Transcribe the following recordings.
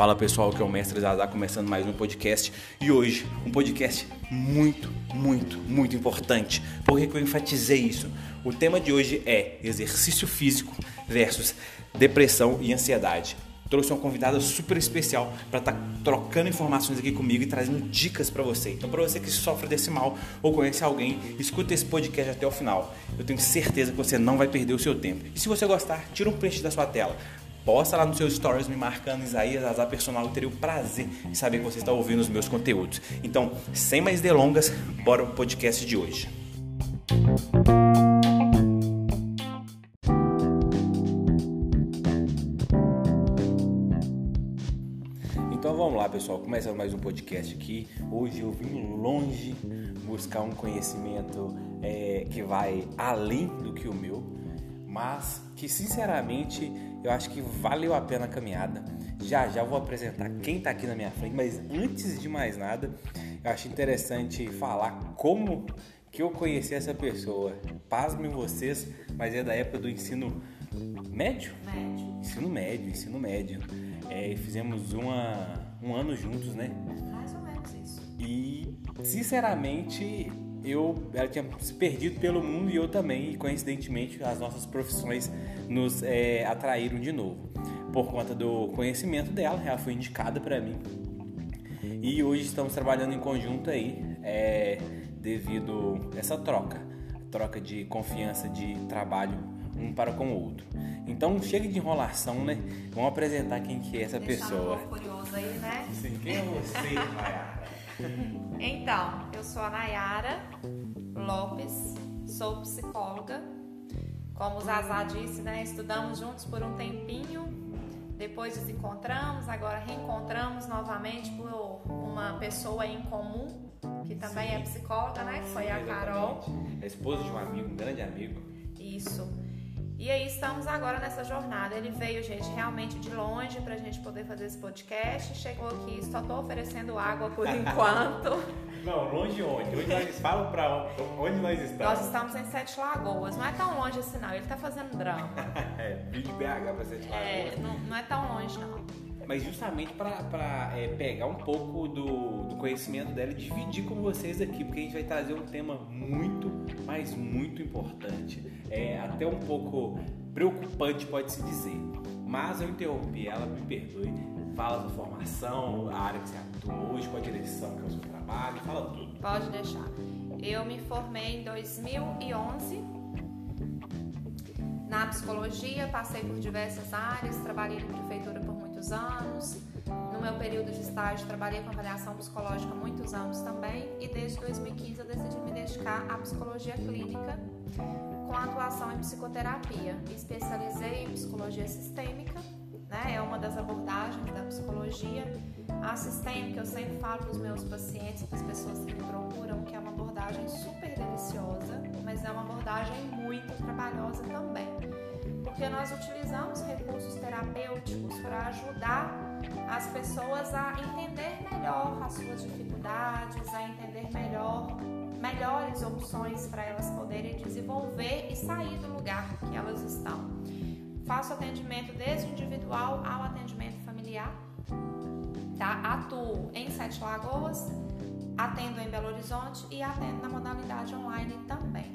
Fala pessoal, que é o Mestre Zazá começando mais um podcast e hoje um podcast muito, muito, muito importante. Por que eu enfatizei isso? O tema de hoje é exercício físico versus depressão e ansiedade. Trouxe uma convidada super especial para estar tá trocando informações aqui comigo e trazendo dicas para você. Então, para você que sofre desse mal ou conhece alguém, escuta esse podcast até o final. Eu tenho certeza que você não vai perder o seu tempo. E se você gostar, tira um print da sua tela Posta lá nos seus stories me marcando Isaías Azar Personal. Eu teria o prazer de saber que você está ouvindo os meus conteúdos. Então, sem mais delongas, bora pro podcast de hoje. Então pessoal. Começa mais um podcast aqui. Hoje eu vim longe buscar um conhecimento é, que vai além do que o meu, mas que sinceramente eu acho que valeu a pena a caminhada. Já já vou apresentar quem está aqui na minha frente, mas antes de mais nada, eu acho interessante falar como que eu conheci essa pessoa. Pasmem vocês, mas é da época do ensino médio? Médio. Ensino médio, ensino médio. É, fizemos uma, um ano juntos, né? Mais ou menos isso. E, sinceramente, eu ela tinha se perdido pelo mundo e eu também, e coincidentemente as nossas profissões nos é, atraíram de novo. Por conta do conhecimento dela, ela foi indicada para mim. E hoje estamos trabalhando em conjunto aí, é, devido a essa troca, troca de confiança de trabalho um para com o outro. Então chega de enrolação, né? Vamos apresentar quem que é essa Deixar pessoa. Um curioso aí, né? Sim, quem é você, Maiara? Então, eu sou a Nayara Lopes, sou psicóloga. Como o Zazá disse, né? Estudamos juntos por um tempinho, depois desencontramos, agora reencontramos novamente por uma pessoa em comum, que também Sim. é psicóloga, né? Que foi a Carol. É esposa de um amigo, um grande amigo. Isso. E aí estamos agora nessa jornada. Ele veio, gente, realmente de longe para a gente poder fazer esse podcast. Chegou aqui, só estou oferecendo água por enquanto. Não, longe onde? Onde nós falam para onde nós estamos? Nós estamos em Sete Lagoas. Não é tão longe assim, não. Ele está fazendo drama. é, vim de BH para Sete Lagoas. É, não, não é tão longe, não mas justamente para é, pegar um pouco do, do, conhecimento dela e dividir com vocês aqui, porque a gente vai trazer um tema muito, mas muito importante, é, até um pouco preocupante, pode-se dizer. Mas eu interrompi ela, me perdoe. Fala da formação, a área que você atua hoje, qual a direção que é o seu trabalho, fala tudo. Pode deixar. Eu me formei em 2011 na psicologia, passei por diversas áreas, trabalhei na prefeitura muitos anos. No meu período de estágio, trabalhei com avaliação psicológica muitos anos também. E desde 2015 eu decidi me dedicar à psicologia clínica, com atuação em psicoterapia. Me especializei em psicologia sistêmica, né? é uma das abordagens da psicologia. A sistêmica, eu sempre falo para os meus pacientes, para as pessoas que me procuram, que é uma abordagem super deliciosa, mas é uma abordagem muito trabalhosa também porque nós utilizamos recursos terapêuticos para ajudar as pessoas a entender melhor as suas dificuldades, a entender melhor melhores opções para elas poderem desenvolver e sair do lugar que elas estão. Faço atendimento desde individual ao atendimento familiar. Tá? Atuo em Sete Lagoas, atendo em Belo Horizonte e atendo na modalidade online também.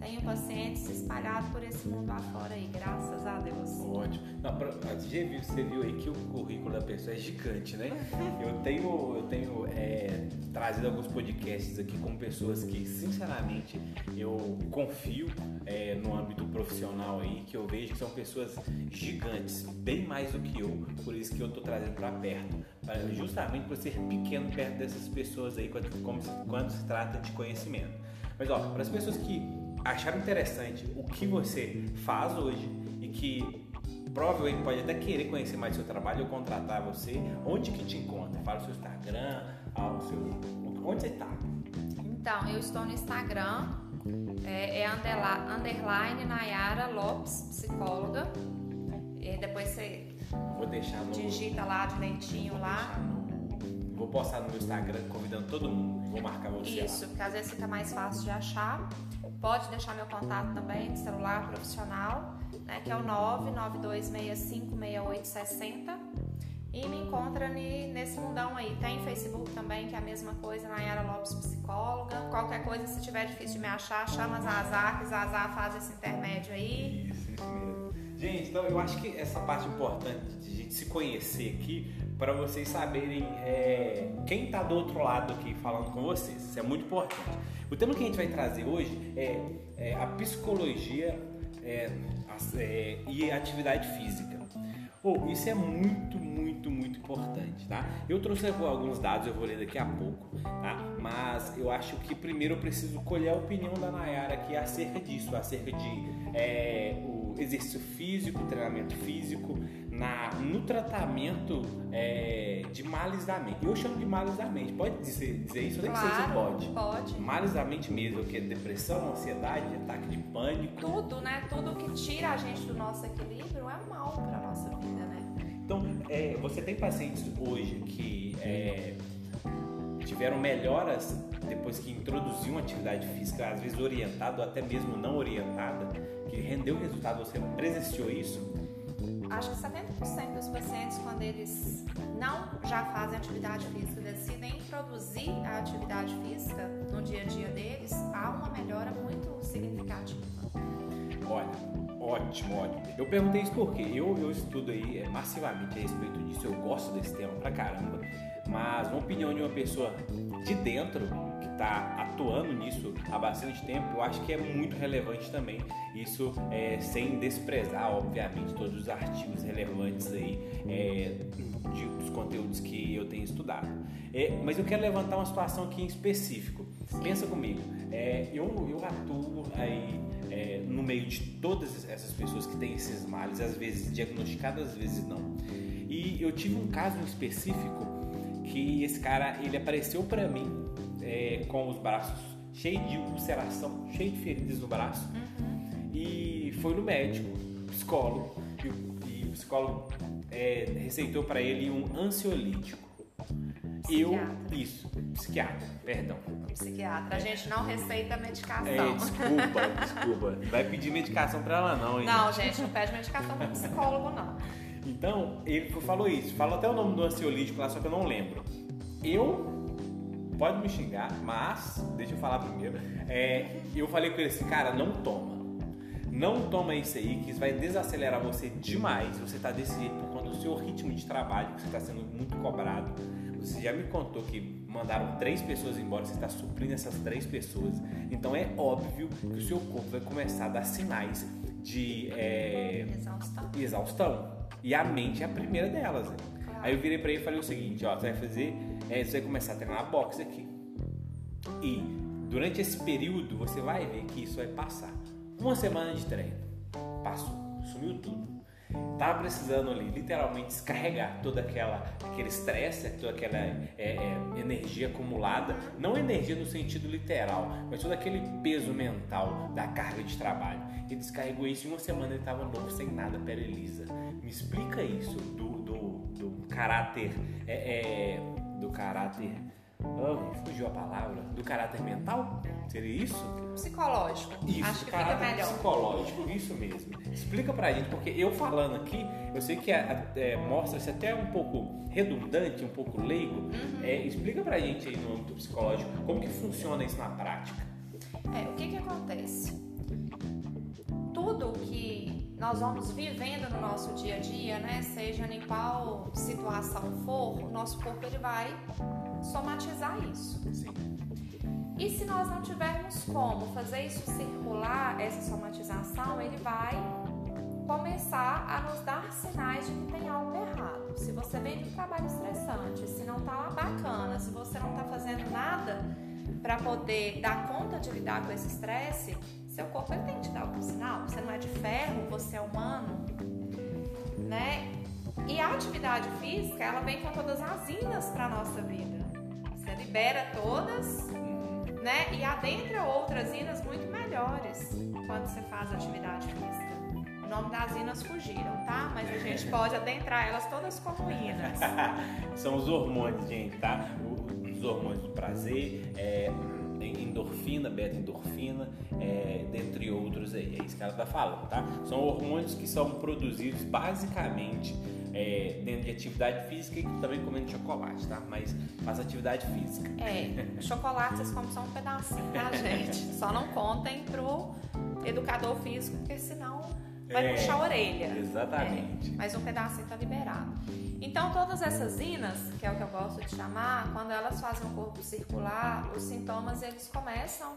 Tenho pacientes espalhados por esse mundo afora aí, graças a Deus. Ótimo. Não, pra, viu, você viu aí que o currículo da pessoa é gigante, né? Eu tenho, eu tenho é, trazido alguns podcasts aqui com pessoas que, sinceramente, eu confio é, no âmbito profissional aí, que eu vejo que são pessoas gigantes, bem mais do que eu, por isso que eu tô trazendo para perto, justamente por ser pequeno perto dessas pessoas aí, quando, quando se trata de conhecimento. Mas ó, para as pessoas que acharam interessante o que você faz hoje e que provavelmente pode até querer conhecer mais seu trabalho ou contratar você, onde que te encontra? Fala o seu Instagram, seu... onde você está? Então, eu estou no Instagram, é, é underline Nayara Lopes, psicóloga. E depois você Vou deixar no... digita lá direitinho Vou lá. No... Vou postar no meu Instagram convidando todo mundo. Vou marcar você Isso, lá. porque às vezes fica mais fácil de achar. Pode deixar meu contato também de celular profissional, né, que é o 992656860. E me encontra nesse mundão aí. Tem Facebook também, que é a mesma coisa, Nayara Lopes Psicóloga. Qualquer coisa, se tiver difícil de me achar, chama Zazá, que Zazá faz esse intermédio aí. Isso, isso mesmo. Gente, então eu acho que essa parte importante de a gente se conhecer aqui, para vocês saberem é, quem está do outro lado aqui falando com vocês. Isso é muito importante. O tema que a gente vai trazer hoje é, é a psicologia é, é e a atividade física. Oh, isso é muito, muito, muito importante, tá? Eu trouxe alguns dados, eu vou ler daqui a pouco, tá? Mas eu acho que primeiro eu preciso colher a opinião da Nayara aqui acerca disso, acerca de é, o exercício físico, treinamento físico, na, no tratamento é, de males da mente. Eu chamo de males da mente. Pode dizer, dizer isso? Eu nem claro, sei se pode. Pode. Males da mente mesmo, que é depressão, ansiedade, ataque de pânico. Tudo, né? Tudo que tira a gente do nosso equilíbrio é mal para nossa vida, né? Então, é, você tem pacientes hoje que é, tiveram melhoras depois que introduziu uma atividade física, às vezes orientada ou até mesmo não orientada, que rendeu resultado, você presenciou isso? Acho que 70% dos pacientes, quando eles não já fazem atividade física, decidem introduzir a atividade física no dia a dia deles, há uma melhora muito significativa. Olha, ótimo, ótimo. Eu perguntei isso porque eu, eu estudo aí é, massivamente a respeito disso, eu gosto desse tema pra caramba, mas uma opinião de uma pessoa de dentro que está atuando nisso há bastante tempo, eu acho que é muito relevante também. Isso é, sem desprezar, obviamente, todos os artigos relevantes aí é, de, dos conteúdos que eu tenho estudado. É, mas eu quero levantar uma situação aqui em específico. Pensa comigo, é, eu, eu atuo meio de todas essas pessoas que têm esses males, às vezes diagnosticadas, às vezes não. E eu tive um caso específico que esse cara ele apareceu para mim é, com os braços cheios de ulceração, cheio de feridas no braço uhum. e foi no médico, psicólogo e o, e o psicólogo é, receitou para ele um ansiolítico. Eu, isso, psiquiatra, perdão. Psiquiatra, a gente não receita medicação. É, desculpa, desculpa. Vai pedir medicação para ela não, hein? Não, gente, não pede medicação para psicólogo, não. Então, ele falou isso, falou até o nome do ansiolítico lá, só que eu não lembro. Eu pode me xingar, mas deixa eu falar primeiro. É, eu falei com ele assim, cara, não toma. Não toma isso aí, que isso vai desacelerar você demais. Você está desse jeito por conta do seu ritmo de trabalho, que você está sendo muito cobrado. Você já me contou que mandaram três pessoas embora, você está suprindo essas três pessoas. Então é óbvio que o seu corpo vai começar a dar sinais de é, exaustão. exaustão. E a mente é a primeira delas. Né? Aí eu virei para ele e falei o seguinte: ó, você vai fazer, é, você vai começar a treinar boxe aqui. E durante esse período você vai ver que isso vai passar. Uma semana de treino, passou, sumiu tudo tava precisando ali literalmente descarregar toda aquela aquele estresse, toda aquela é, é, energia acumulada, não energia no sentido literal, mas todo aquele peso mental da carga de trabalho. E descarregou isso em uma semana ele estava novo, sem nada, pera Elisa. Me explica isso do, do, do caráter é, é do caráter oh, fugiu a palavra, do caráter mental? Seria isso? Psicológico. Isso, Acho que caráter fica melhor. psicológico, isso mesmo. Explica pra gente, porque eu falando aqui, eu sei que é, é, mostra-se até um pouco redundante, um pouco leigo. Uhum. É, explica pra gente aí no âmbito psicológico, como que funciona isso na prática? É, o que que acontece? Tudo que nós vamos vivendo no nosso dia a dia, né, seja em qual situação for, o nosso corpo ele vai somatizar isso. Sim. E se nós não tivermos como fazer isso circular, essa somatização, ele vai começar a nos dar sinais de que tem algo errado. Se você vem de um trabalho estressante, se não está bacana, se você não está fazendo nada para poder dar conta de lidar com esse estresse, seu corpo ele tem que te dar algum sinal. Você não é de ferro, você é humano, né? E a atividade física, ela vem com todas as inas para nossa vida libera todas, né? E adentra outras inas muito melhores quando você faz atividade física. O nome das inas fugiram, tá? Mas a gente pode adentrar elas todas como inas. São os hormônios, gente, tá? Os hormônios do prazer, é, endorfina, beta-endorfina, é, dentre outros aí. É isso que ela está falando, tá? São hormônios que são produzidos basicamente é, dentro de atividade física e também comendo chocolate, tá? Mas faz atividade física. É, chocolate vocês comem só um pedacinho, tá, gente? Só não contem pro educador físico, porque senão vai é, puxar a orelha. Exatamente. É, mas um pedacinho tá liberado. Então, todas essas inas, que é o que eu gosto de chamar, quando elas fazem o corpo circular, os sintomas eles começam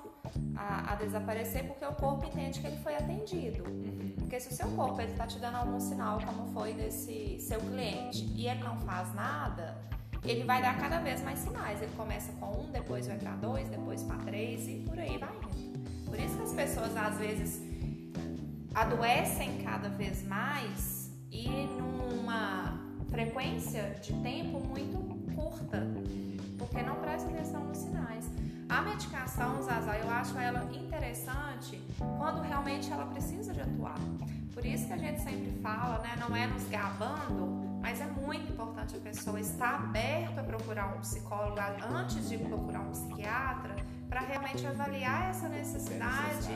a, a desaparecer porque o corpo entende que ele foi atendido. Uhum. Porque se o seu corpo está te dando algum sinal, como foi desse seu cliente, e ele não faz nada, ele vai dar cada vez mais sinais. Ele começa com um, depois vai para dois, depois para três e por aí vai indo. Por isso que as pessoas às vezes adoecem cada vez mais e numa frequência de tempo muito curta, porque não presta atenção nos sinais. A medicação, Zaza, eu acho ela interessante quando realmente ela precisa de atuar. Por isso que a gente sempre fala, né, não é nos gabando, mas é muito importante a pessoa estar aberta a procurar um psicólogo antes de procurar um psiquiatra, para realmente avaliar essa necessidade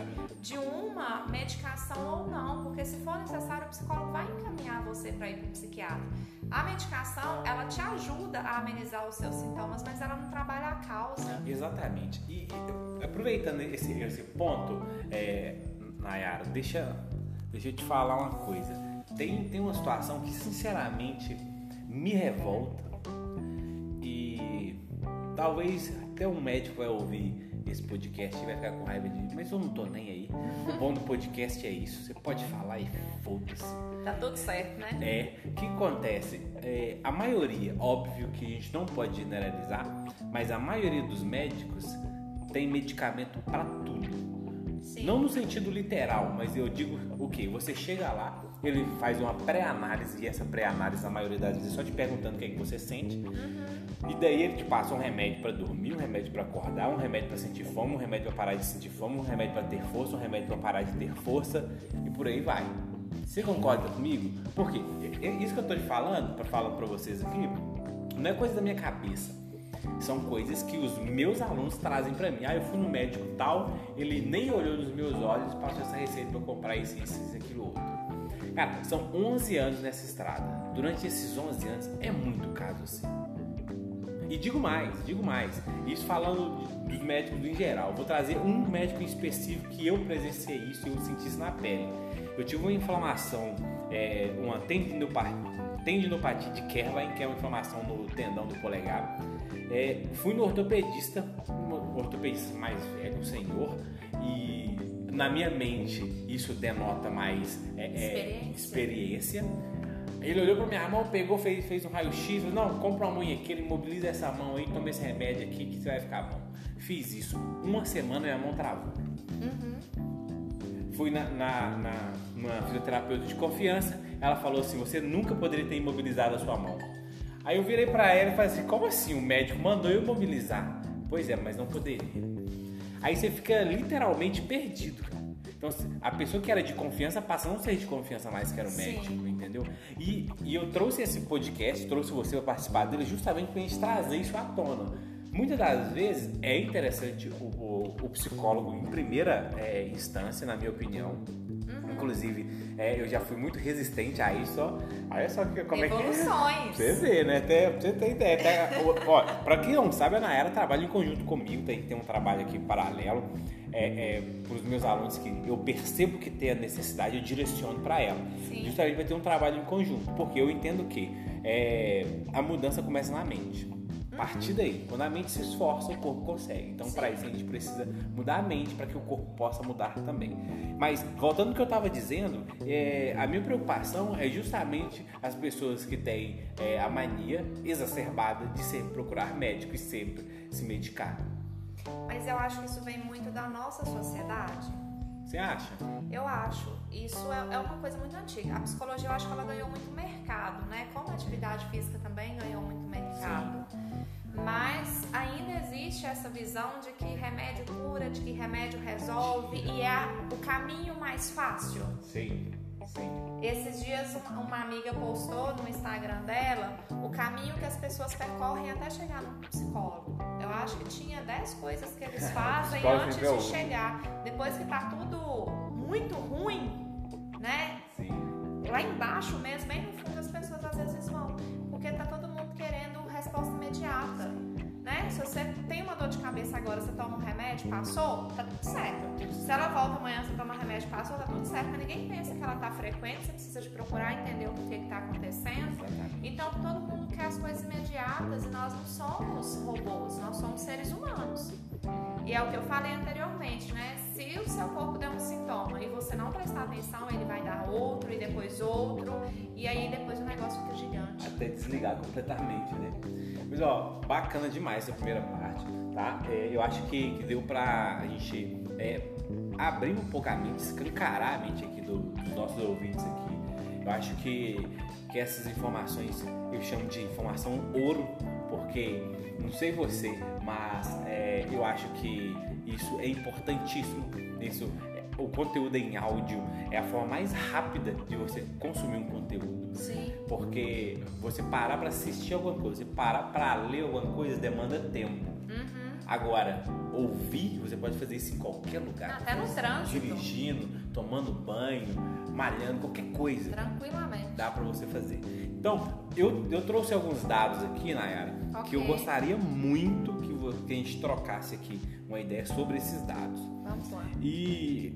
de uma medicação ou não, porque se for necessário, o psicólogo vai encaminhar você para ir para o psiquiatra. A medicação, ela te ajuda a amenizar os seus sintomas, mas ela não trabalha a causa. Exatamente. E, e aproveitando esse, esse ponto, é, Nayara, deixa, deixa eu te falar uma coisa. Tem, tem uma situação que, sinceramente, me revolta e talvez até um médico vai ouvir esse podcast vai ficar com raiva de mim, mas eu não tô nem aí. O bom do podcast é isso. Você pode falar e foda-se. Tá tudo certo, né? É. O que acontece? É, a maioria, óbvio que a gente não pode generalizar, mas a maioria dos médicos tem medicamento para tudo. Sim. Não no sentido literal, mas eu digo o que? Você chega lá, ele faz uma pré-análise, e essa pré-análise, na maioria das vezes, é só te perguntando o que, é que você sente. Uhum. E daí ele te passa um remédio para dormir, um remédio para acordar, um remédio para sentir fome, um remédio para parar de sentir fome, um remédio para ter força, um remédio para parar de ter força, e por aí vai. Você concorda comigo? Porque isso que eu tô te falando, para falar para vocês aqui, não é coisa da minha cabeça. São coisas que os meus alunos trazem para mim. Ah, eu fui no médico tal, ele nem olhou nos meus olhos, passou essa receita para comprar isso, isso, isso, aquilo outro. Cara, são 11 anos nessa estrada. Durante esses 11 anos é muito caso assim. E digo mais, digo mais. Isso falando dos médicos em geral. Vou trazer um médico em específico que eu presenciei isso e eu senti isso na pele. Eu tive uma inflamação, é, uma tendinopatia de Kerlin, que é uma inflamação no tendão do polegar. É, fui no ortopedista, um ortopedista mais velho, um senhor, e na minha mente, isso denota mais é, é, experiência. Ele olhou para minha mão, pegou, fez, fez um raio-x, não, compra uma mão aqui, ele imobiliza essa mão aí, toma esse remédio aqui que você vai ficar bom. Fiz isso. Uma semana minha mão travou. Uhum. Fui na, na, na, na fisioterapeuta de confiança, ela falou assim, você nunca poderia ter imobilizado a sua mão. Aí eu virei para ela e falei assim, como assim? O médico mandou eu imobilizar. Pois é, mas não poderia. Aí você fica literalmente perdido, cara. Então, a pessoa que era de confiança passa a não ser de confiança mais que era o médico, Sim. entendeu? E, e eu trouxe esse podcast, trouxe você para participar dele justamente para a gente trazer isso à tona. Muitas das vezes é interessante o, o, o psicólogo em primeira é, instância, na minha opinião, Inclusive, é, eu já fui muito resistente a isso, ó. Olha só que, como Evoluções. é que é. Você vê, né? Até, você tem ideia. Até, ó, pra quem não sabe, a Nayara trabalha em conjunto comigo, tem, tem um trabalho aqui paralelo. É, é, para os meus alunos que eu percebo que tem a necessidade, eu direciono para ela. Sim. Justamente vai ter um trabalho em conjunto, porque eu entendo que é, a mudança começa na mente. A partir daí, quando a mente se esforça, o corpo consegue. Então, para isso, a gente precisa mudar a mente para que o corpo possa mudar também. Mas, voltando ao que eu estava dizendo, é, a minha preocupação é justamente as pessoas que têm é, a mania exacerbada de sempre procurar médico e sempre se medicar. Mas eu acho que isso vem muito da nossa sociedade. Você acha? Eu acho. Isso é, é, uma coisa muito antiga. A psicologia, eu acho que ela ganhou muito mercado, né? Como a atividade física também ganhou muito mercado. Sim. Mas ainda existe essa visão de que remédio cura, de que remédio resolve e é o caminho mais fácil. Sim. Sim. Esses dias uma amiga postou no Instagram dela o caminho que as pessoas percorrem até chegar no psicólogo. Eu acho que tinha 10 coisas que eles fazem antes de chegar. Depois que tá tudo muito ruim, né? Sim. Lá embaixo mesmo, bem no fundo, as pessoas às vezes vão. Porque tá todo resposta imediata né? Se você tem uma dor de cabeça agora, você toma um remédio, passou, tá tudo certo. Se ela volta amanhã, você toma um remédio, passou, tá tudo certo. Mas ninguém pensa que ela tá frequente, você precisa de procurar entender o que que tá acontecendo. Então todo mundo quer as coisas imediatas e nós não somos robôs, nós somos seres humanos. E é o que eu falei anteriormente, né? Se o seu corpo der um sintoma e você não prestar atenção, ele vai dar outro e depois outro, e aí depois o negócio fica gigante. Até desligar completamente, né? Mas ó, bacana demais essa primeira parte, tá? É, eu acho que, que deu pra gente é, abrir um pouco a mente, escancarar a mente aqui do, dos nossos ouvintes aqui. Eu acho que, que essas informações eu chamo de informação ouro, porque não sei você, mas é, eu acho que isso é importantíssimo. Isso, o conteúdo em áudio é a forma mais rápida de você consumir um conteúdo. Sim. Porque você parar para assistir alguma coisa, você parar para ler alguma coisa demanda tempo. Uhum. Agora, ouvir, você pode fazer isso em qualquer lugar. Até no trânsito. Dirigindo, tomando banho, malhando, qualquer coisa. Tranquilamente. Dá para você fazer. Então, eu, eu trouxe alguns dados aqui, Nayara, Ok. que eu gostaria muito que, que a gente trocasse aqui uma ideia sobre esses dados. Vamos lá. E,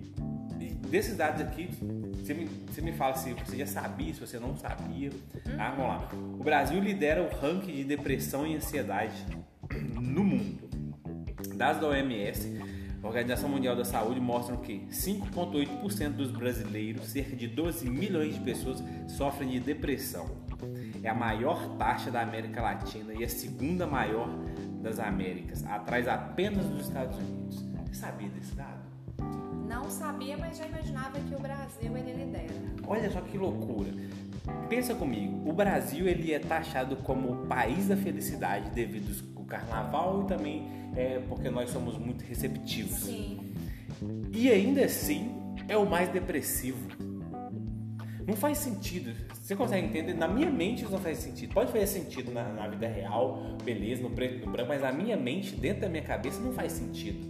e desses dados aqui, você me, você me fala se você já sabia, se você não sabia. Tá? Vamos lá. O Brasil lidera o ranking de depressão e ansiedade no mundo. Dados da OMS, a Organização Mundial da Saúde, mostram que 5,8% dos brasileiros, cerca de 12 milhões de pessoas, sofrem de depressão. É a maior taxa da América Latina e a segunda maior das Américas, atrás apenas dos Estados Unidos. Você sabia desse dado? Não sabia, mas já imaginava que o Brasil ele lidera. Olha só que loucura. Pensa comigo, o Brasil ele é taxado como o país da felicidade devido carnaval e também é, porque nós somos muito receptivos. Sim. E ainda assim é o mais depressivo. Não faz sentido. Você consegue entender? Na minha mente isso não faz sentido. Pode fazer sentido na, na vida real, beleza, no preto e no branco, mas na minha mente, dentro da minha cabeça, não faz sentido.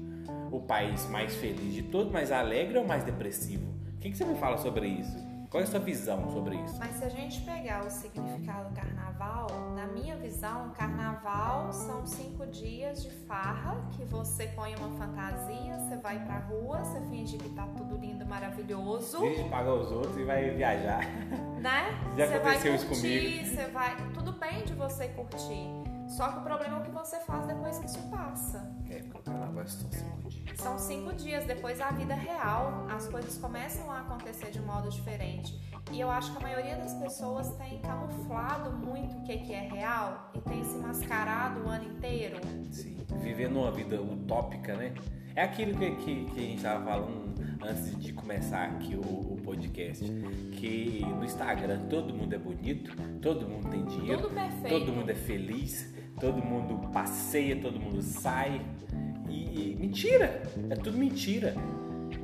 O país mais feliz de todos, mais alegre ou mais depressivo? O que, que você me fala sobre isso? Qual é a sua visão sobre isso? Mas se a gente pegar o significado do carnaval, na minha visão, carnaval são cinco dias de farra que você põe uma fantasia, você vai pra rua, você finge que tá tudo lindo, maravilhoso, de pagar os outros e vai viajar. né? Já você vai aconteceu isso curtir, comigo. você vai. Tudo bem de você curtir. Só que o problema é o que você faz depois que isso passa. É, porque o carnaval são cinco dias. São cinco dias depois da vida real, as coisas começam a acontecer de um modo diferente. E eu acho que a maioria das pessoas tem camuflado muito o que que é real e tem se mascarado o ano inteiro. Sim. Vivendo uma vida utópica, né? É aquilo que, que, que a gente estava falando antes de começar aqui o, o podcast. Que no Instagram todo mundo é bonito, todo mundo tem dinheiro, Tudo perfeito. todo mundo é feliz, todo mundo passeia, todo mundo sai. E, e mentira! É tudo mentira.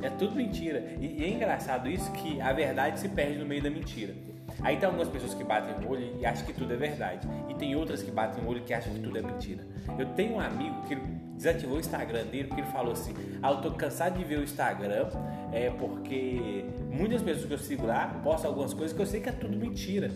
É tudo mentira. E, e é engraçado isso que a verdade se perde no meio da mentira. Aí tem algumas pessoas que batem o olho e acham que tudo é verdade. E tem outras que batem o olho e acham que tudo é mentira. Eu tenho um amigo que desativou o Instagram dele porque ele falou assim: Ah, eu tô cansado de ver o Instagram, é porque muitas pessoas que eu sigo lá postam algumas coisas que eu sei que é tudo mentira.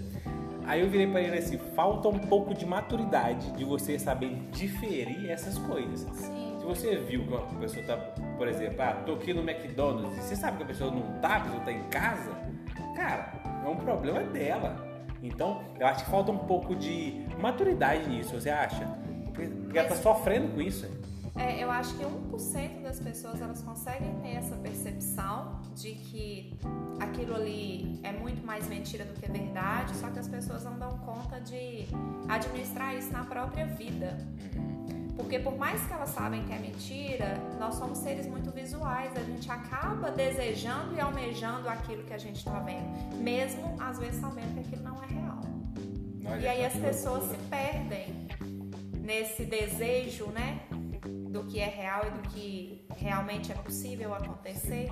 Aí eu virei para ele assim: falta um pouco de maturidade de você saber diferir essas coisas. Sim. Se você viu que uma pessoa tá, por exemplo, ah, tô aqui no McDonald's e você sabe que a pessoa não tá, a pessoa tá em casa, cara, é um problema dela. Então, eu acho que falta um pouco de maturidade nisso, você acha? Porque ela tá sofrendo com isso. É, eu acho que 1% das pessoas elas conseguem ter essa percepção de que aquilo ali é muito mais mentira do que verdade, só que as pessoas não dão conta de administrar isso na própria vida. Porque por mais que elas sabem que é mentira, nós somos seres muito visuais, a gente acaba desejando e almejando aquilo que a gente está vendo, mesmo às vezes sabendo que aquilo não é real. Olha E aí as pessoas se loucura. perdem nesse desejo, né? Do que é real e do que realmente é possível acontecer.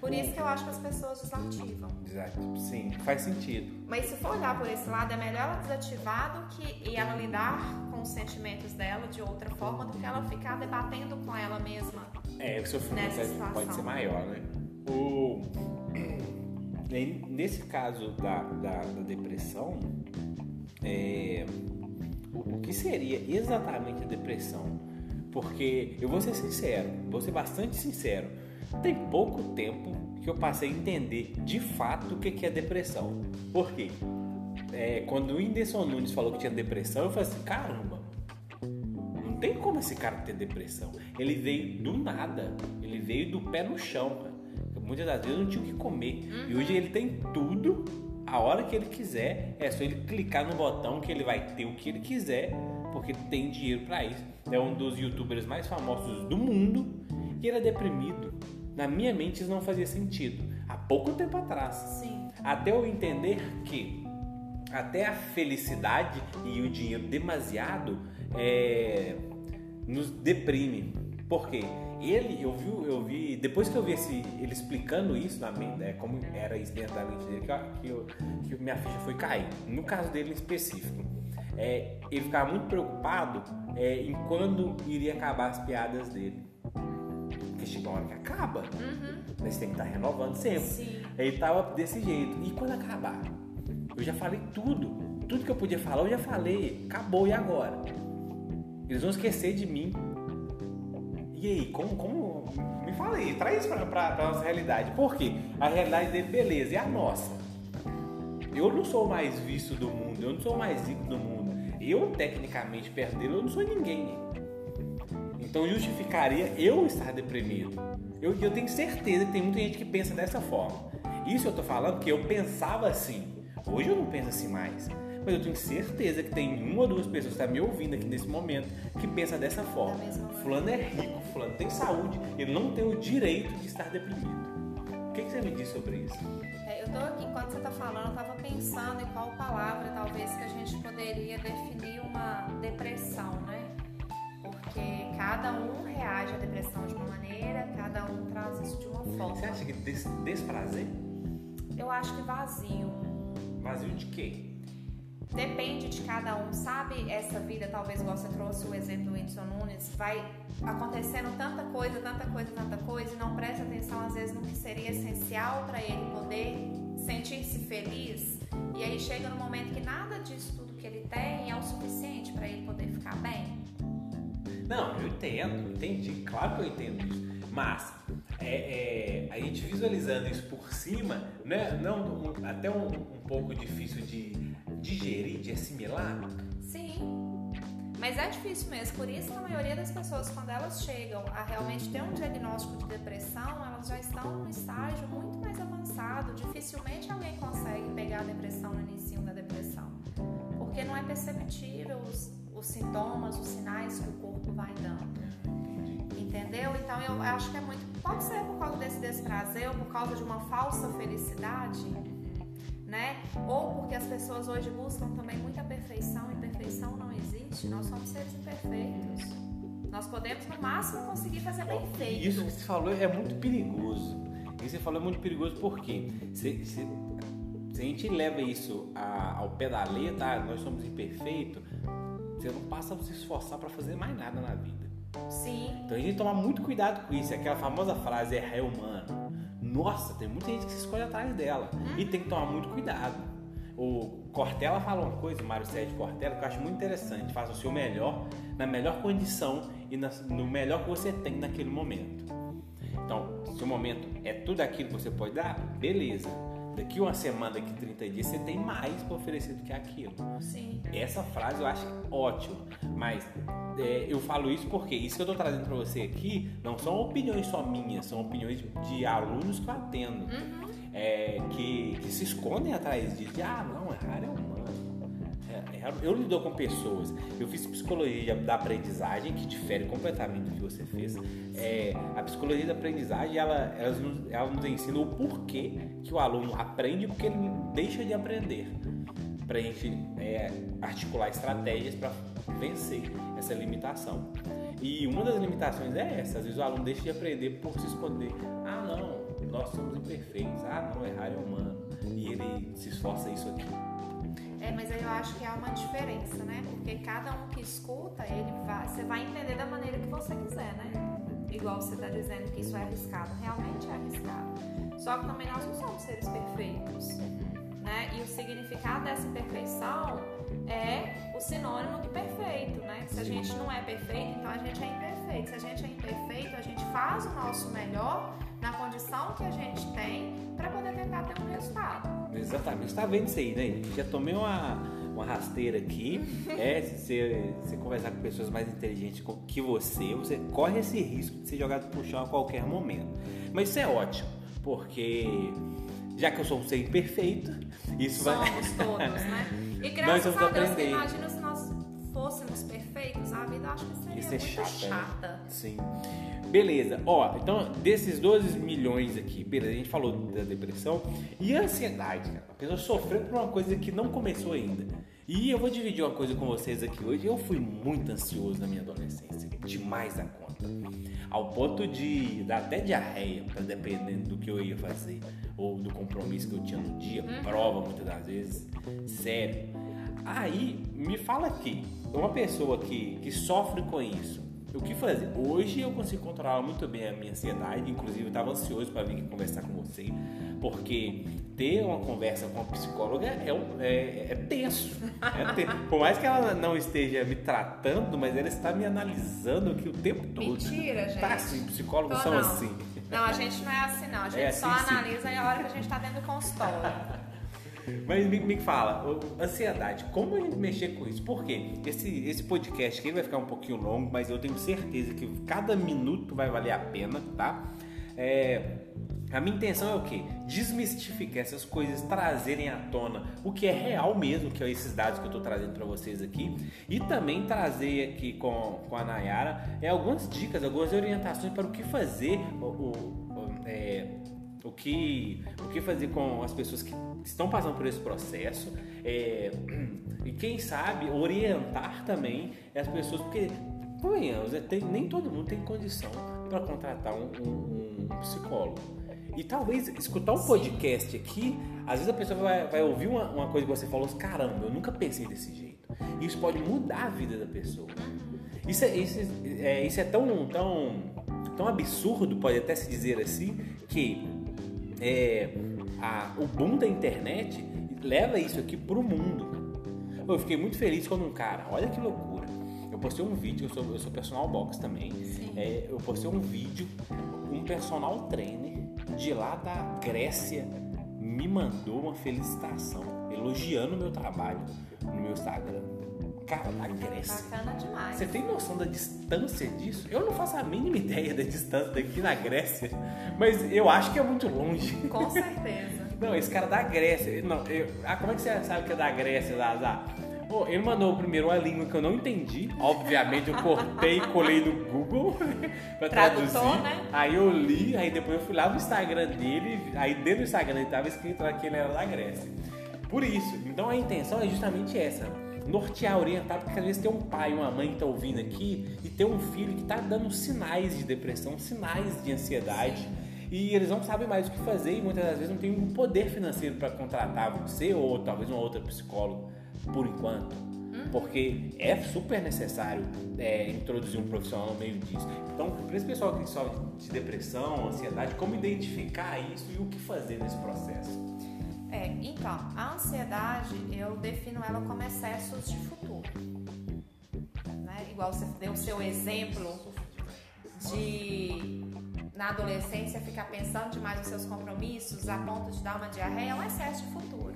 Por isso que eu acho que as pessoas desativam. Exato. Sim, faz sentido. Mas se for olhar por esse lado, é melhor ela desativar do que e ela lidar com os sentimentos dela de outra forma do que ela ficar debatendo com ela mesma. É, o sofrimento pode ser maior, né? O... Nesse caso da, da, da depressão, é... o que seria exatamente a depressão? Porque eu vou ser sincero, vou ser bastante sincero. Tem pouco tempo que eu passei a entender de fato o que é depressão. Por quê? É, quando o Whindersson Nunes falou que tinha depressão, eu falei assim: caramba, não tem como esse cara ter depressão. Ele veio do nada, ele veio do pé no chão. Muitas das vezes não tinha o que comer. Uhum. E hoje ele tem tudo, a hora que ele quiser, é só ele clicar no botão que ele vai ter o que ele quiser, porque tem dinheiro para isso. É um dos youtubers mais famosos do mundo e ele é deprimido. Na minha mente isso não fazia sentido. Há pouco tempo atrás. Sim. Até eu entender que até a felicidade e o dinheiro demasiado é, nos deprime. Por quê? Ele, eu vi, eu vi, depois que eu vi esse, ele explicando isso na mente, né, como era isso dentro da mente dele, que, eu, que minha ficha foi cair. No caso dele em específico, é, ele ficava muito preocupado é, em quando iria acabar as piadas dele. Chega uma hora que acaba, uhum. mas tem que estar renovando sempre. Sim. Ele tava desse jeito. E quando acabar? Eu já falei tudo. Tudo que eu podia falar, eu já falei. Acabou, e agora? Eles vão esquecer de mim. E aí, como, como me falei, traz isso pra, pra, pra nossa realidade. Por quê? A realidade dele, beleza, e a nossa? Eu não sou o mais visto do mundo, eu não sou o mais rico do mundo. Eu, tecnicamente, perto dele, eu não sou ninguém. Então justificaria eu estar deprimido. Eu, eu tenho certeza que tem muita gente que pensa dessa forma. Isso eu tô falando porque eu pensava assim. Hoje eu não penso assim mais. Mas eu tenho certeza que tem uma ou duas pessoas que estão tá me ouvindo aqui nesse momento que pensa dessa forma. Fulano é rico, fulano tem saúde, ele não tem o direito de estar deprimido. O que, que você me diz sobre isso? É, eu tô aqui, enquanto você está falando, eu estava pensando em qual palavra talvez que a gente poderia definir uma depressão, né? Porque cada um reage à depressão de uma maneira, cada um traz isso de uma forma. Você acha que des desprazer? Eu acho que vazio. Vazio de quê? depende de cada um, sabe? Essa vida, talvez você trouxe o exemplo do Whindersson Nunes, vai acontecendo tanta coisa, tanta coisa, tanta coisa, e não presta atenção às vezes no que seria essencial para ele poder sentir-se feliz. E aí chega no momento que nada disso tudo que ele tem é o suficiente para ele poder ficar bem. Não, eu entendo, entendi, claro que eu entendo isso. Mas é, é, a gente visualizando isso por cima, né, não, um, até um, um pouco difícil de digerir, de assimilar? Sim. Mas é difícil mesmo, por isso a maioria das pessoas, quando elas chegam a realmente ter um diagnóstico de depressão, elas já estão num estágio muito mais avançado. Dificilmente alguém consegue pegar a depressão no início da depressão, porque não é perceptível os, sintomas, os sinais que o corpo vai dando. Entendeu? Então eu acho que é muito. Pode ser por causa desse desprazer ou por causa de uma falsa felicidade né? Ou porque as pessoas hoje buscam também muita perfeição e perfeição não existe. Nós somos seres imperfeitos. Nós podemos no máximo conseguir fazer bem feito. Isso que você falou é muito perigoso. Isso que você falou é muito perigoso porque se, se, se a gente leva isso a, ao pé da letra, ah, nós somos imperfeitos, você não passa a se esforçar para fazer mais nada na vida. Sim. Então a gente tem que tomar muito cuidado com isso. Aquela famosa frase é humano nossa, tem muita gente que se escolhe atrás dela. E tem que tomar muito cuidado. O Cortella fala uma coisa, o Mário Sérgio Cortella, que eu acho muito interessante. Faça o seu melhor, na melhor condição e no melhor que você tem naquele momento. Então, se o momento é tudo aquilo que você pode dar, beleza. Daqui uma semana, daqui 30 dias, você tem mais para oferecer do que aquilo. Sim. Essa frase eu acho ótima. Mas é, eu falo isso porque isso que eu estou trazendo para você aqui não são opiniões só minhas, são opiniões de alunos que eu atendo. Uhum. É, que, que, se escondem atrás disso. De, ah, não, é. É, é, eu lido com pessoas. Eu fiz psicologia da aprendizagem, que difere completamente do que você fez. É, a psicologia da aprendizagem, ela, ela, nos, ela nos ensina o porquê que o aluno aprende porque ele deixa de aprender para a gente é, articular estratégias para vencer essa limitação. E uma das limitações é essa, às vezes o aluno deixa de aprender por se esconder. Ah, não, nós somos imperfeitos. Ah, não, errar é humano. E ele se esforça isso aqui. É, mas aí eu acho que há uma diferença, né? Porque cada um que escuta, ele vai, você vai entender da maneira que você quiser, né? Igual você está dizendo que isso é arriscado, realmente é arriscado. Só que também nós não somos seres perfeitos, né? E o significado dessa imperfeição é o sinônimo de perfeito, né? Se a gente não é perfeito, então a gente é imperfeito. Se a gente é imperfeito, a gente faz o nosso melhor na condição que a gente tem para poder tentar ter um resultado. Exatamente. Está vendo isso aí, né? Já tomei uma, uma rasteira aqui. é, se você, se conversar com pessoas mais inteligentes que você, você corre esse risco de ser jogado pro chão a qualquer momento. Mas isso é ótimo, porque já que eu sou um ser imperfeito, isso Somos vai. Somos todos, né? E graças a Deus, imagina se nós fôssemos perfeitos, a vida acho que seria Isso é muito chata. Né? chata. Sim. Beleza, ó, então desses 12 milhões aqui, beleza, a gente falou da depressão e a ansiedade, cara. A pessoa sofreu por uma coisa que não começou ainda. E eu vou dividir uma coisa com vocês aqui hoje. Eu fui muito ansioso na minha adolescência, demais da conta. Ao ponto de dar até diarreia, dependendo do que eu ia fazer, ou do compromisso que eu tinha no dia, uhum. prova muitas das vezes. Sério. Aí, me fala aqui, uma pessoa que, que sofre com isso, o que fazer? Hoje eu consigo controlar muito bem a minha ansiedade, inclusive eu estava ansioso para vir aqui conversar com você, porque ter uma conversa com uma psicóloga é, é, é tenso. É tenso. Por mais que ela não esteja me tratando, mas ela está me analisando aqui o tempo todo. Mentira, gente. Tá assim, psicólogos são não. assim. Não, a gente não é assim não, a gente é assim, só sim. analisa a hora que a gente está dentro do consultório. Mas me, me fala, ansiedade, como a gente mexer com isso? Por quê? Esse, esse podcast aqui vai ficar um pouquinho longo, mas eu tenho certeza que cada minuto vai valer a pena, tá? É, a minha intenção é o quê? Desmistificar essas coisas, trazerem à tona o que é real mesmo, que é esses dados que eu estou trazendo para vocês aqui, e também trazer aqui com, com a Nayara é, algumas dicas, algumas orientações para o que fazer, o, o, é, o, que, o que fazer com as pessoas que estão passando por esse processo é, e quem sabe orientar também as pessoas, porque convenhamos, é, nem todo mundo tem condição para contratar um, um, um, psicólogo. E talvez escutar um podcast aqui, às vezes a pessoa vai, vai ouvir uma, uma coisa que você falou, caramba, eu nunca pensei desse jeito. Isso pode mudar a vida da pessoa. Isso é, isso é, isso é tão, tão, tão absurdo, pode até se dizer assim, que é, a, o boom da internet leva isso aqui pro mundo. Eu fiquei muito feliz quando um cara, olha que loucura. Eu postei um vídeo, eu sou, eu sou personal box também. É, eu postei um vídeo, um personal trainer de lá da Grécia me mandou uma felicitação, elogiando o meu trabalho no meu Instagram. Cara, na Grécia. Bacana demais. Você tem noção da distância disso? Eu não faço a mínima ideia da distância daqui na Grécia, mas eu acho que é muito longe. Com certeza. Não, esse cara da Grécia. Não, eu, ah, como é que você sabe que é da Grécia, Lazar? Oh, ele mandou primeiro uma língua que eu não entendi. Obviamente eu cortei e colei no Google pra Tradutor, traduzir. Né? Aí eu li, aí depois eu fui lá no Instagram dele, aí dentro do Instagram ele tava escrito lá que ele era da Grécia. Por isso, então a intenção é justamente essa. Nortear, orientar, porque às vezes tem um pai, uma mãe que tá ouvindo aqui e tem um filho que tá dando sinais de depressão, sinais de ansiedade. E eles não sabem mais o que fazer e muitas das vezes não tem um poder financeiro para contratar você ou talvez uma outra psicóloga por enquanto. Hum. Porque é super necessário é, introduzir um profissional no meio disso. Então, para esse pessoal que sofre de depressão, ansiedade, como identificar isso e o que fazer nesse processo? É, então, a ansiedade eu defino ela como excessos de futuro. Né? Igual você deu o seu exemplo de na adolescência ficar pensando demais nos seus compromissos a ponto de dar uma diarreia é um excesso de futuro.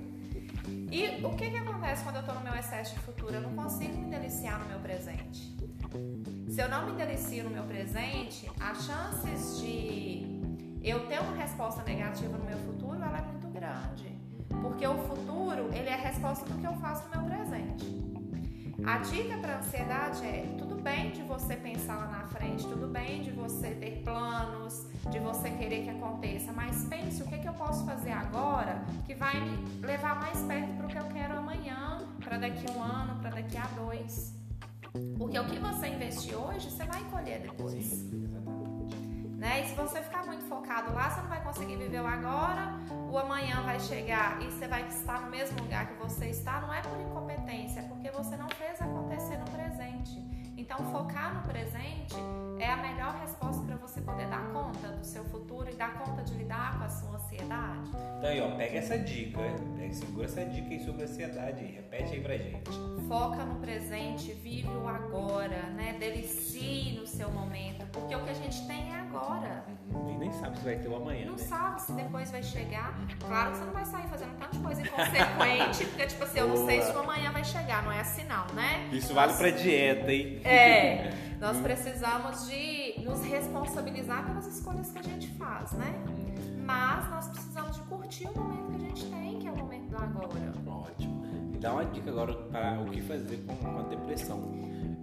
E o que, que acontece quando eu estou no meu excesso de futuro? Eu não consigo me deliciar no meu presente. Se eu não me delicio no meu presente, as chances de eu ter uma resposta negativa no meu futuro ela é muito grande. Resposta do que eu faço no meu presente. A dica para ansiedade é tudo bem de você pensar lá na frente, tudo bem de você ter planos, de você querer que aconteça, mas pense o que, que eu posso fazer agora que vai me levar mais perto para o que eu quero amanhã, para daqui um ano, para daqui a dois. Porque o que você investir hoje, você vai colher depois. Né? E se você ficar muito focado lá, você não vai conseguir viver o agora, o amanhã vai chegar e você vai estar no mesmo lugar que você está, não é por incompetência, é porque você não fez acontecer no presente. Então, focar no presente é a melhor resposta você poder dar conta do seu futuro e dar conta de lidar com a sua ansiedade. Então, aí, ó, pega essa dica, pega, segura essa dica aí sobre ansiedade, repete aí pra gente. Foca no presente, vive o agora, né? Delicie no seu momento, porque o que a gente tem é agora. Uhum. E nem sabe se vai ter o amanhã. Não né? sabe se depois vai chegar. Claro que você não vai sair fazendo um tanto de coisa inconsequente, porque, tipo assim, eu não sei se o amanhã vai chegar, não é assim não, né? Isso vale pra dieta, hein? É, nós precisamos de nos responsabilizar pelas escolhas que a gente faz, né? Mas nós precisamos de curtir o momento que a gente tem, que é o momento do agora. Ótimo. Me dá uma dica agora para o que fazer com, a depressão.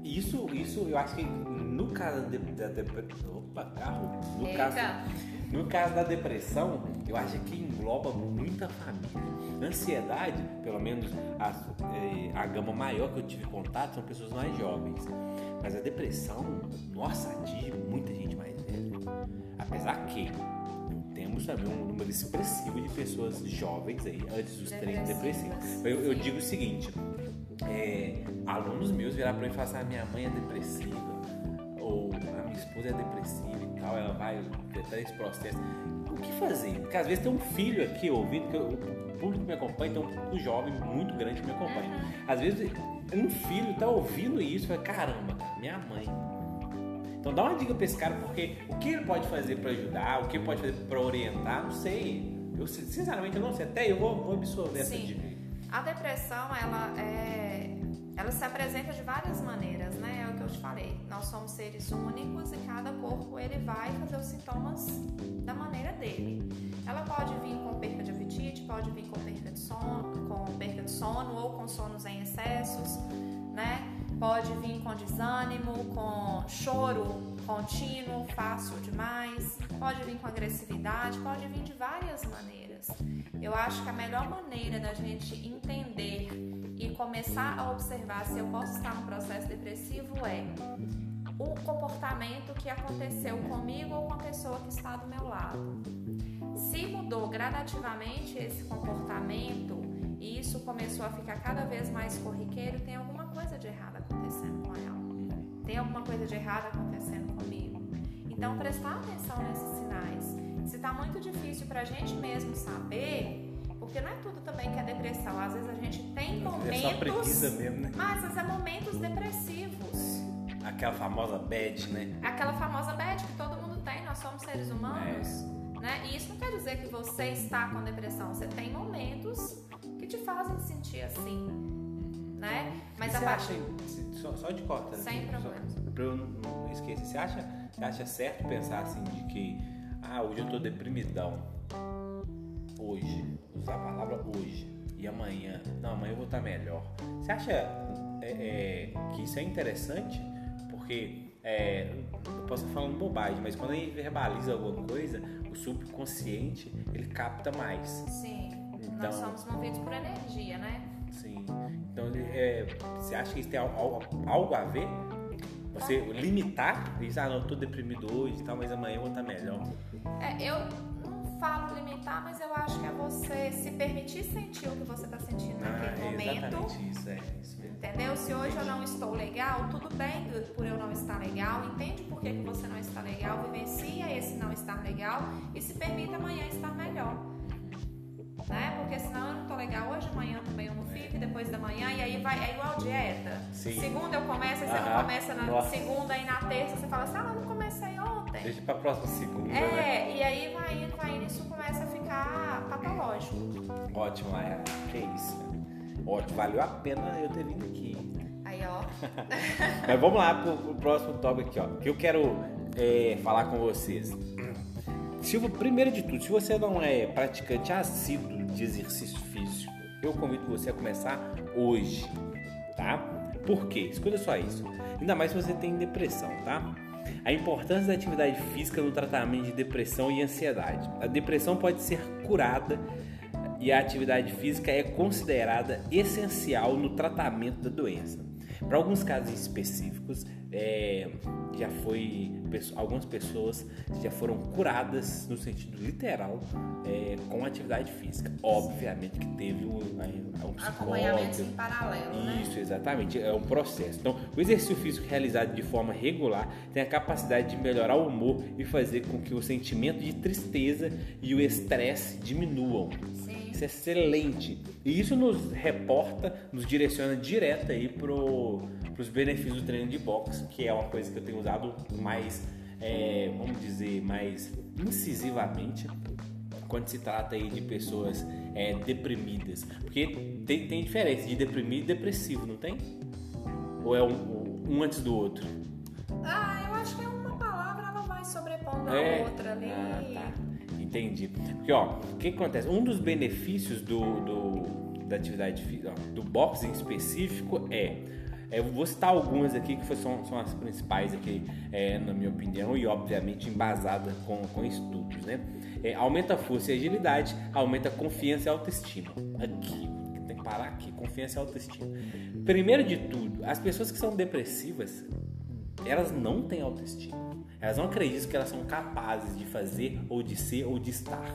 Isso, isso eu acho que no caso da depressão. Opa, carro! No Eita. caso, no caso da depressão, eu acho que engloba muita família. Ansiedade, pelo menos a, eh, a gama maior que eu tive contato são pessoas mais jovens. Mas a depressão, nossa, atinge muita gente mais. Apesar que temos também um número expressivo de pessoas jovens aí, antes dos 30 Depressivas. depressivos. Eu, eu digo o seguinte, é, alunos meus virar pra mim e falar assim, "Ah, minha mãe é depressiva, ou a minha esposa é depressiva e tal, ela vai ter esse processo. O que fazer? Porque às vezes tem um filho aqui ouvindo, que o público me acompanha, tem um público jovem muito grande que me acompanha. Às vezes um filho tá ouvindo isso e fala, caramba, cara, minha mãe. Então dá uma dica pra esse cara, porque o que ele pode fazer pra ajudar, o que ele pode fazer pra orientar, não sei. Eu sinceramente eu não sei, até eu vou, vou absorver essa Sim. dica. aí. A depressão, ela é, ela se apresenta de várias maneiras, né? É o que eu te falei. Nós somos seres únicos e cada corpo ele vai fazer os sintomas da maneira dele. Ela pode vir com perca de apetite, pode vir com perca de sono, com perca de sono ou com sonos em excessos, né? Pode vir com desânimo, com choro contínuo, fácil demais, pode vir com agressividade, pode vir de várias maneiras. Eu acho que a melhor maneira da gente entender e começar a observar se eu posso estar num processo depressivo é o comportamento que aconteceu comigo ou com a pessoa que está do meu lado. Se mudou gradativamente esse comportamento e isso começou a ficar cada vez mais corriqueiro, tem alguma Tem alguma coisa de errado acontecendo comigo. Então, prestar atenção nesses sinais. Se tá muito difícil pra gente mesmo saber, porque não é tudo também que é depressão. Às vezes a gente tem É momentos, preguiça mesmo, né? mas às vezes é momentos depressivos. Aquela famosa bad, né? Aquela famosa bad que todo mundo tem, nós somos seres humanos. Né? E isso não quer dizer que você está com depressão. Você tem momentos que te fazem sentir assim. Né? Mas você a partir. acha, só, só de corta, Sem só- problemas. pra eu não esquecer, você acha, você acha certo pensar assim de que ah, hoje eu tô deprimidão. Hoje, usar a palavra hoje. E amanhã, não, amanhã eu vou estar melhor. Você acha é, é, que isso é interessante? Porque é, eu posso estar falando bobagem, mas quando a gente verbaliza alguma coisa, o subconsciente ele capta mais. Sim. Então- Nós somos movidos por energia, né? Sim. Então, é, você acha que isso tem al- al- algo a ver? Você limitar, dizer, ah, não, eu tô deprimido hoje e tal, mas amanhã eu vou estar melhor. É, eu não falo limitar, mas eu acho que é você se permitir sentir o que você está sentindo naquele Ah, é momento. exatamente isso, é isso mesmo. Entendeu? Se hoje eu não estou legal, tudo bem por eu não estar legal. Entende por que, que você não está legal, vivencia esse não estar legal e se permita amanhã estar melhor. Né? Porque senão eu não tô legal hoje, amanhã também eu não fico, e depois da manhã, e aí vai, é igual dieta. Sim. Segunda eu começo, aí você não começa na Nossa. segunda e na terça você fala assim, ah, eu não comecei ontem. Deixa pra próxima segunda, né? É, e aí vai indo, vai indo, isso começa a ficar patológico. Ótimo, Layara. Que isso. Ótimo, valeu a pena eu ter vindo aqui. Aí, ó. Mas vamos lá pro, pro próximo tópico aqui, ó. Que eu quero é, falar com vocês. Se, vo- primeiro de tudo, se você não é praticante assíduo de exercício físico, eu convido você a começar hoje, tá? Por quê? Escuta só isso. Ainda mais se você tem depressão, tá? A importância da atividade física no tratamento de depressão e ansiedade. A depressão pode ser curada e a atividade física é considerada essencial no tratamento da doença. Para alguns casos específicos, é, já foi algumas pessoas já foram curadas no sentido literal é, com atividade física. Obviamente que teve um, um acompanhamento em paralelo, né? Isso, exatamente, é um processo. Então, o exercício físico realizado de forma regular tem a capacidade de melhorar o humor e fazer com que o sentimento de tristeza e o estresse diminuam. Sim. É excelente. E isso nos reporta, nos direciona direto aí pro para os benefícios do treino de boxe, que é uma coisa que eu tenho usado mais, é, vamos dizer, mais incisivamente quando se trata aí de pessoas é, deprimidas. Porque tem, tem diferença de deprimido e depressivo, não tem? Ou é um, um antes do outro? Ah, eu acho que é uma palavra, ela vai sobrepondo a é? outra ali. Ah, tá. Entendi. Porque, ó, o que, acontece? Um dos benefícios do, do da atividade do boxe em específico é eu vou citar algumas aqui que são, são as principais aqui, é, na minha opinião, e obviamente embasada com, com estudos, né? É, aumenta a força e agilidade, aumenta a confiança e autoestima. Aqui, tem que parar aqui, confiança e autoestima. Primeiro de tudo, as pessoas que são depressivas, elas não têm autoestima. Elas não acreditam que elas são capazes de fazer, ou de ser, ou de estar.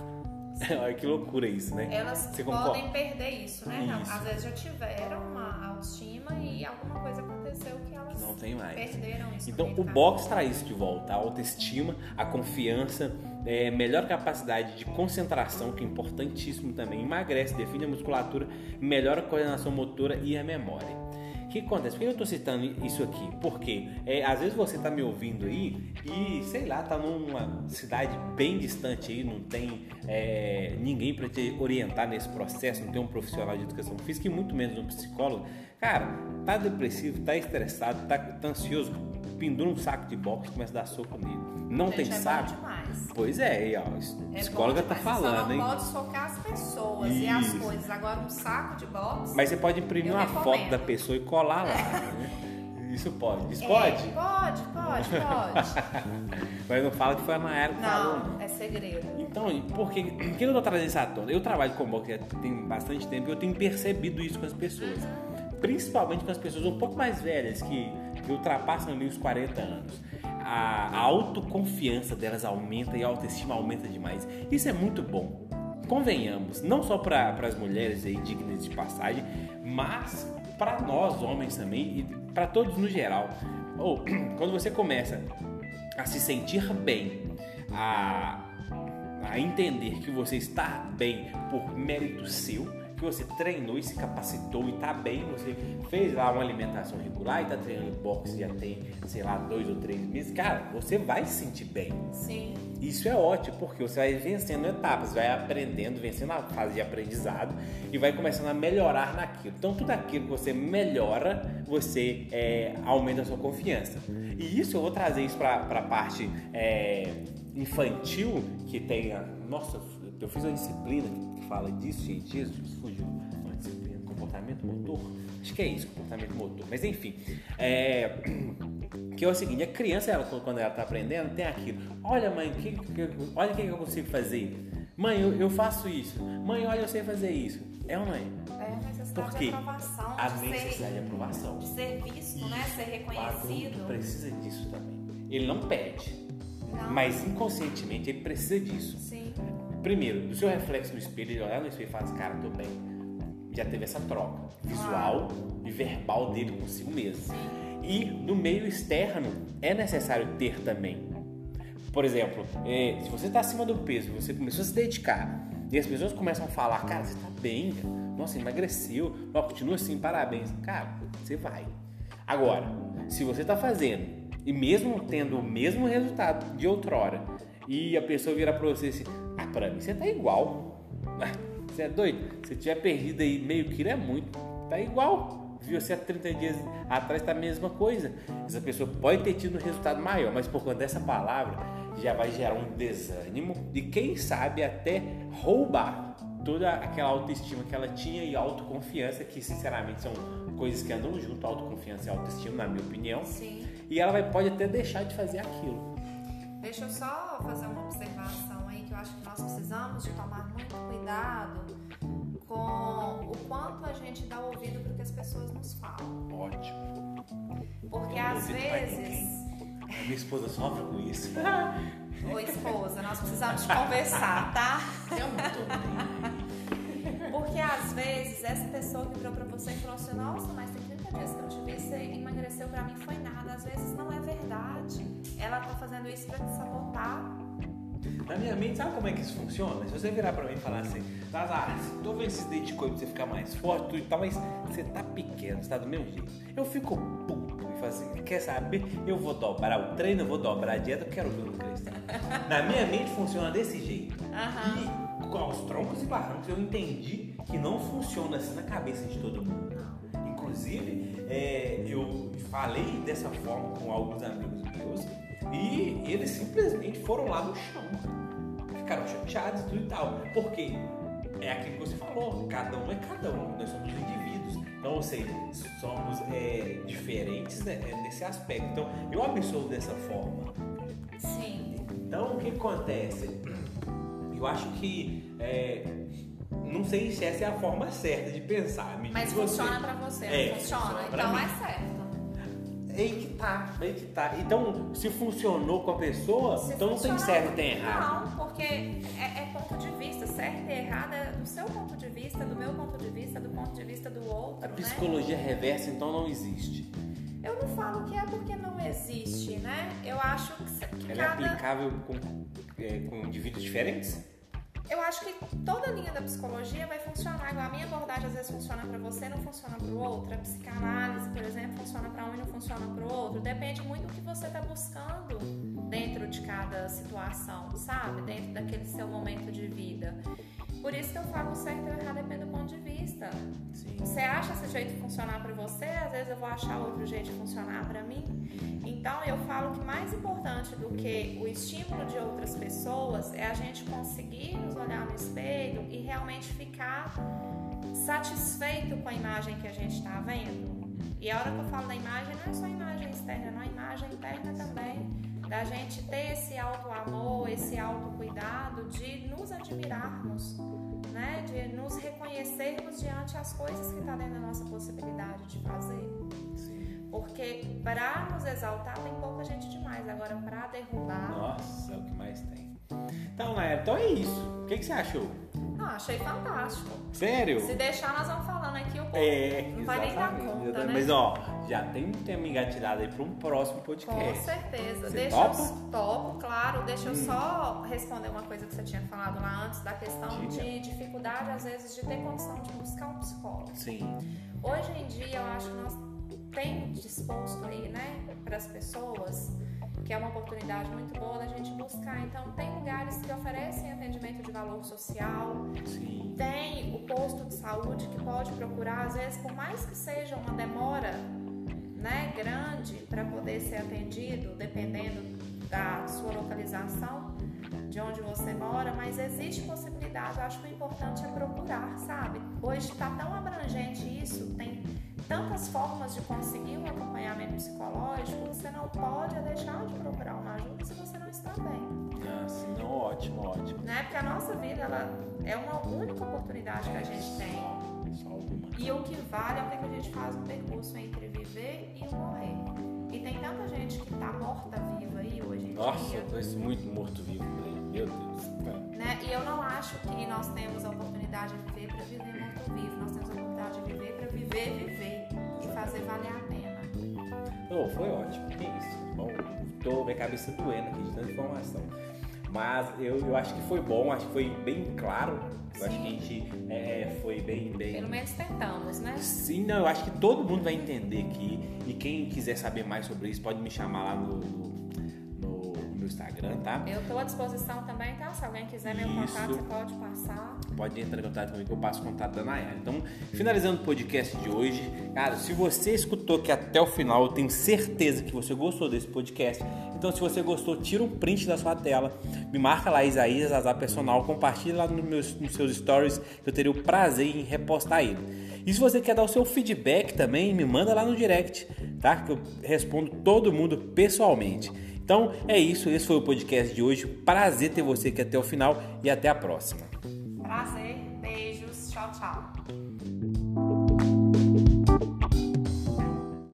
Olha que loucura isso, né? Elas Você podem concorda? perder isso, né? Isso. Às vezes já tiveram uma autoestima e alguma coisa aconteceu que elas não tem mais. perderam isso. Então o box traz isso de volta, a autoestima, a confiança, é, melhor capacidade de concentração, que é importantíssimo também, emagrece, define a musculatura, melhora a coordenação motora e a memória que acontece? Por que eu estou citando isso aqui? Porque é, às vezes você está me ouvindo aí e, sei lá, está numa cidade bem distante aí, não tem é, ninguém para te orientar nesse processo, não tem um profissional de educação física e muito menos um psicólogo. Cara, tá depressivo, tá estressado, tá, tá ansioso, pendura um saco de boxe e começa a dar soco nele. Não Gente, tem é saco? Pois é, aí, ó, a é psicóloga tá falando, Você hein? pode socar as pessoas Isso. e as coisas. Agora, um saco de boxe. Mas você pode imprimir uma recomendo. foto da pessoa e colar lá. né? Isso pode. Isso é, pode? Pode, pode, pode. Mas não fala que foi a Mayara que não, falou. Não, é segredo. Então, por que, por que eu tô trazendo isso à tona? Eu trabalho com boxe tem bastante tempo e eu tenho percebido isso com as pessoas. Uhum. Principalmente com as pessoas um pouco mais velhas, que que ultrapassam ali os 40 anos. A, a autoconfiança delas aumenta e a autoestima aumenta demais. Isso é muito bom. Convenhamos, não só para as mulheres aí dignas de passagem, mas para nós homens também e para todos no geral. Ou quando você começa a se sentir bem, a, a entender que você está bem por mérito seu, que você treinou e se capacitou e tá bem, você fez lá uma alimentação regular e tá treinando boxe já tem, sei lá, dois ou três meses, cara, você vai se sentir bem. Sim. Isso é ótimo, porque você vai vencendo etapas, vai aprendendo, vencendo a fase de aprendizado e vai começando a melhorar naquilo. Então, tudo aquilo que você melhora, você é, aumenta a sua confiança. E isso eu vou trazer isso para a parte é, infantil, que tem a. Nossa, eu fiz uma disciplina que fala disso, gente, Jesus, fugiu. Uma disciplina, comportamento motor. Acho que é isso, comportamento motor. Mas enfim, é, que é o seguinte: a criança, ela, quando ela está aprendendo, tem aquilo. Olha, mãe, que, que, olha o que eu consigo fazer. Mãe, eu, eu, faço isso. Mãe, olha, eu sei fazer isso. É uma mãe. É a necessidade de aprovação. A de necessidade ser, de aprovação. De ser visto, isso. né? Ser reconhecido. O precisa disso também. Ele não pede. Não. Mas inconscientemente ele precisa disso. Sim. Primeiro, do seu reflexo no espelho, ele olhar no espelho e falar assim, cara, tô bem. Já teve essa troca visual e verbal dele consigo mesmo. E no meio externo é necessário ter também. Por exemplo, é, se você está acima do peso, você começou a se dedicar e as pessoas começam a falar, cara, você está bem, nossa, emagreceu, ó, continua assim, parabéns. Cara, você vai. Agora, se você está fazendo e mesmo tendo o mesmo resultado de outrora e a pessoa virar para você assim, pra mim você tá igual. Você é doido? Se tiver perdido aí meio quilo é muito. Tá igual. Viu você há 30 dias atrás tá a mesma coisa. Essa pessoa pode ter tido um resultado maior, mas por conta dessa palavra já vai gerar um desânimo e quem sabe até roubar toda aquela autoestima que ela tinha e autoconfiança, que sinceramente são coisas que andam junto, autoconfiança e autoestima, na minha opinião. Sim. E ela vai, pode até deixar de fazer aquilo. Deixa eu só fazer uma observação acho que nós precisamos de tomar muito cuidado com o quanto a gente dá ouvido para que as pessoas nos falam. Ótimo. às vezes. Minha esposa sofre com isso. Ô esposa, nós precisamos de conversar, tá? Eu não tô Porque às vezes essa pessoa que virou pra você e falou assim, nossa, mas tem 30 dias que eu te vi, você emagreceu pra mim, foi nada. Às vezes não é verdade. Ela tá fazendo isso pra te sabotar. Na minha mente, sabe como é que isso funciona? Se você virar pra mim e falar assim, Lazar, tô vendo esses dentes de coisa pra você ficar mais forte tudo e tal, mas você tá pequeno, você tá do mesmo jeito. Eu fico puto e falo assim, quer saber? Eu vou dobrar o treino, eu vou dobrar a dieta, eu quero ver o crescer. Na minha mente funciona desse jeito. Aham. E com os troncos e barrancos eu entendi que não funciona assim na cabeça de todo mundo. Inclusive, é, eu falei dessa forma com alguns amigos meus e eles simplesmente foram lá no chão. Ficaram chateados e tudo e tal. Porque é aquilo que você falou, cada um é cada um, nós somos indivíduos. Então, ou seja, somos é, diferentes né, nesse aspecto. Então, eu absolvo dessa forma. Sim. Então, o que acontece? Eu acho que. é, não sei se essa é a forma certa de pensar. Me Mas diz você. funciona pra você, É, funciona? funciona Então mim. é certo. É aí que tá, é aí que tá. Então, se funcionou com a pessoa, Se então não tem certo e tem errado. Não, porque é, é ponto de vista, certo e errado é do seu ponto de vista, do meu ponto de vista, do ponto de vista do outro, A né? psicologia reversa, então, não existe. Eu não falo que é porque não existe, né? Eu acho que, que Ela é cada... aplicável com, é, com indivíduos diferentes? Eu acho que toda linha da psicologia vai funcionar igual a minha abordagem às vezes funciona pra você, não funciona pro outro. A psicanálise, por exemplo, funciona pra um e não funciona pro outro. Depende muito do que você tá buscando dentro de cada situação, sabe? Dentro daquele seu momento de vida. Por isso que eu falo certo ou errado depende do ponto de vista. Sim. Você acha esse jeito funcionar pra você, às vezes eu vou achar outro jeito de funcionar pra mim. Então eu falo que mais importante do que o estímulo de outras pessoas é a gente conseguir nos olhar no espelho e realmente ficar satisfeito com a imagem que a gente está vendo. E a hora que eu falo da imagem, não é só a imagem externa, não, a imagem interna também. Da gente ter esse auto-amor, esse auto-cuidado de nos admirarmos, né? De nos reconhecermos diante as coisas que está dentro da nossa possibilidade de fazer. Porque para nos exaltar tem pouca gente demais. Agora, para derrubar. Nossa, é o que mais tem. Então, Naira, então é isso. O que, que você achou? Ah, achei fantástico. Sério? Se deixar, nós vamos falando aqui o povo. É, não vai nem dar conta, né? Mas ó, já tem um tema engatilhado aí para um próximo Com podcast. certeza. Você Deixa topa? eu topo, claro. Deixa eu Hum. só responder uma coisa que você tinha falado lá antes da questão Diga. de dificuldade, às vezes, de ter condição de buscar um psicólogo. Sim. Hoje em dia, eu acho que nós temos disposto aí, né, para as pessoas, que é uma oportunidade muito boa da gente buscar. Então, tem lugares que oferecem atendimento de valor social, Sim. tem o posto de saúde que pode procurar, às vezes, por mais que seja uma demora né, grande para poder ser atendido, dependendo da sua localização, de onde você mora, mas existe possibilidade. Eu acho que o importante é procurar, sabe? Hoje está tão abrangente isso, tem tantas formas de conseguir um acompanhamento psicológico que você não pode deixar de procurar uma ajuda se você não está bem Ah, sim, não, ótimo, ótimo. né? Porque a nossa vida ela é uma única oportunidade que a gente tem. Só uma. E o que vale é o que a gente faz no percurso entre viver e morrer. E tem tanta gente que tá morta viva aí hoje em Nossa, dia. eu conheço muito morto-vivo por aí. Meu Deus. Né? E eu não acho que nós temos a oportunidade de viver para viver morto-vivo. Nós temos a oportunidade de viver para viver, viver e fazer valer a pena. Oh, foi ótimo. Que isso. Bom, tô minha cabeça doendo aqui de tanta informação. Mas eu, eu acho que foi bom, acho que foi bem claro. Eu acho que a gente é, foi bem, bem. Pelo menos tentamos, né? Sim, não, eu acho que todo mundo vai entender aqui. E quem quiser saber mais sobre isso, pode me chamar lá no, no, no- no Instagram, tá? Eu estou à disposição também, tá? Se alguém quiser meu Isso. contato, você pode passar. Pode entrar em contato comigo que eu passo o contato da Nayara. Então, finalizando o podcast de hoje, cara, se você escutou aqui até o final, eu tenho certeza que você gostou desse podcast. Então, se você gostou, tira um print da sua tela, me marca lá Isaías Azar Personal, compartilha lá nos, meus, nos seus stories, que eu teria o prazer em repostar ele. E se você quer dar o seu feedback também, me manda lá no direct, tá? Que eu respondo todo mundo pessoalmente. Então é isso, esse foi o podcast de hoje. Prazer ter você aqui até o final e até a próxima. Prazer, beijos, tchau, tchau.